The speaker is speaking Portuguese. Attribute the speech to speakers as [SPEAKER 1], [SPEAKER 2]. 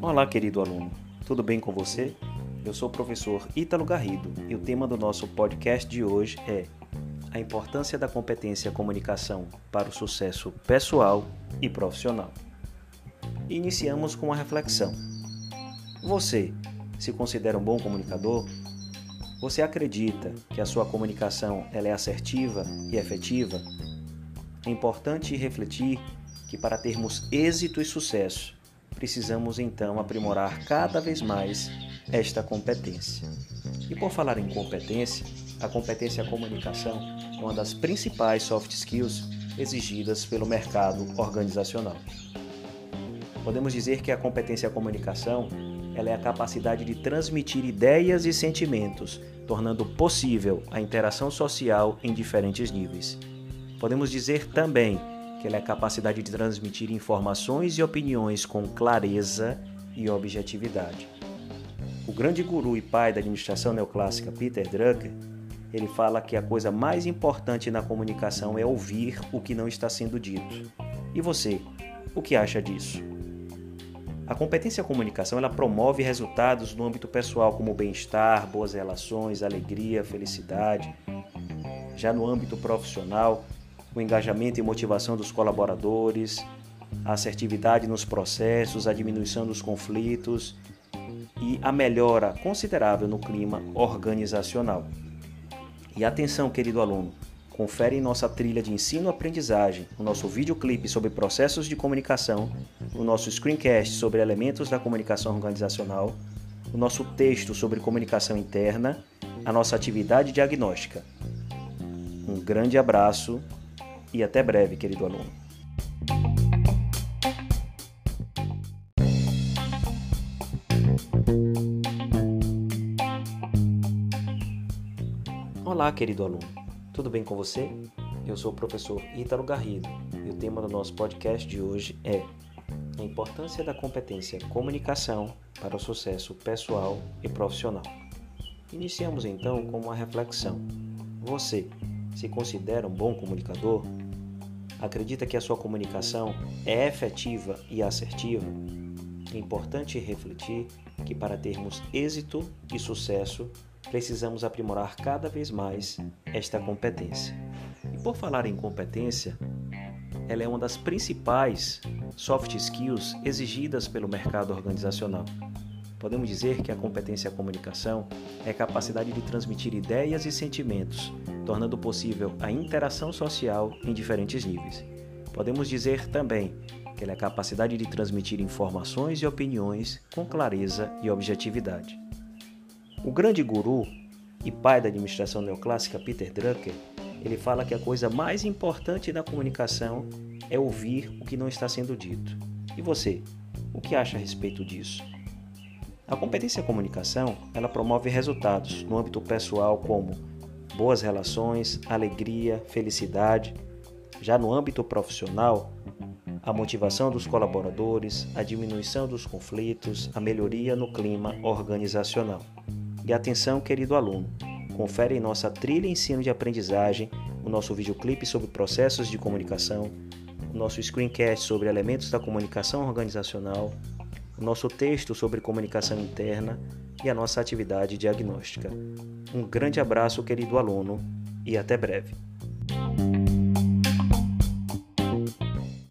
[SPEAKER 1] Olá, querido aluno. Tudo bem com você? Eu sou o professor Ítalo Garrido e o tema do nosso podcast de hoje é a importância da competência comunicação para o sucesso pessoal e profissional. Iniciamos com uma reflexão. Você se considera um bom comunicador? Você acredita que a sua comunicação ela é assertiva e efetiva? É importante refletir que para termos êxito e sucesso, precisamos então aprimorar cada vez mais esta competência. E por falar em competência, a competência comunicação é uma das principais soft skills exigidas pelo mercado organizacional. Podemos dizer que a competência comunicação ela é a capacidade de transmitir ideias e sentimentos, tornando possível a interação social em diferentes níveis. Podemos dizer também que ela é a capacidade de transmitir informações e opiniões com clareza e objetividade. O grande guru e pai da administração neoclássica Peter Drucker, ele fala que a coisa mais importante na comunicação é ouvir o que não está sendo dito. E você, o que acha disso? A competência comunicação ela promove resultados no âmbito pessoal como bem-estar, boas relações, alegria, felicidade. Já no âmbito profissional, o engajamento e motivação dos colaboradores, a assertividade nos processos, a diminuição dos conflitos e a melhora considerável no clima organizacional. E atenção, querido aluno, confere em nossa trilha de ensino-aprendizagem o nosso videoclipe sobre processos de comunicação, o nosso screencast sobre elementos da comunicação organizacional, o nosso texto sobre comunicação interna, a nossa atividade diagnóstica. Um grande abraço e até breve, querido aluno. Olá, querido aluno. Tudo bem com você? Eu sou o professor Ítalo Garrido e o tema do nosso podcast de hoje é a importância da competência comunicação para o sucesso pessoal e profissional. Iniciamos então com uma reflexão. Você se considera um bom comunicador? Acredita que a sua comunicação é efetiva e assertiva? É importante refletir que para termos êxito e sucesso, precisamos aprimorar cada vez mais esta competência. E por falar em competência, ela é uma das principais soft skills exigidas pelo mercado organizacional. Podemos dizer que a competência comunicação é a capacidade de transmitir ideias e sentimentos, tornando possível a interação social em diferentes níveis. Podemos dizer também que ela é a capacidade de transmitir informações e opiniões com clareza e objetividade. O grande guru e pai da administração neoclássica Peter Drucker, ele fala que a coisa mais importante na comunicação é ouvir o que não está sendo dito. E você, o que acha a respeito disso? A competência comunicação, ela promove resultados no âmbito pessoal como boas relações, alegria, felicidade. Já no âmbito profissional, a motivação dos colaboradores, a diminuição dos conflitos, a melhoria no clima organizacional. E atenção, querido aluno, confere em nossa trilha ensino de aprendizagem o nosso videoclipe sobre processos de comunicação, o nosso screencast sobre elementos da comunicação organizacional, nosso texto sobre comunicação interna e a nossa atividade diagnóstica. Um grande abraço, querido aluno, e até breve.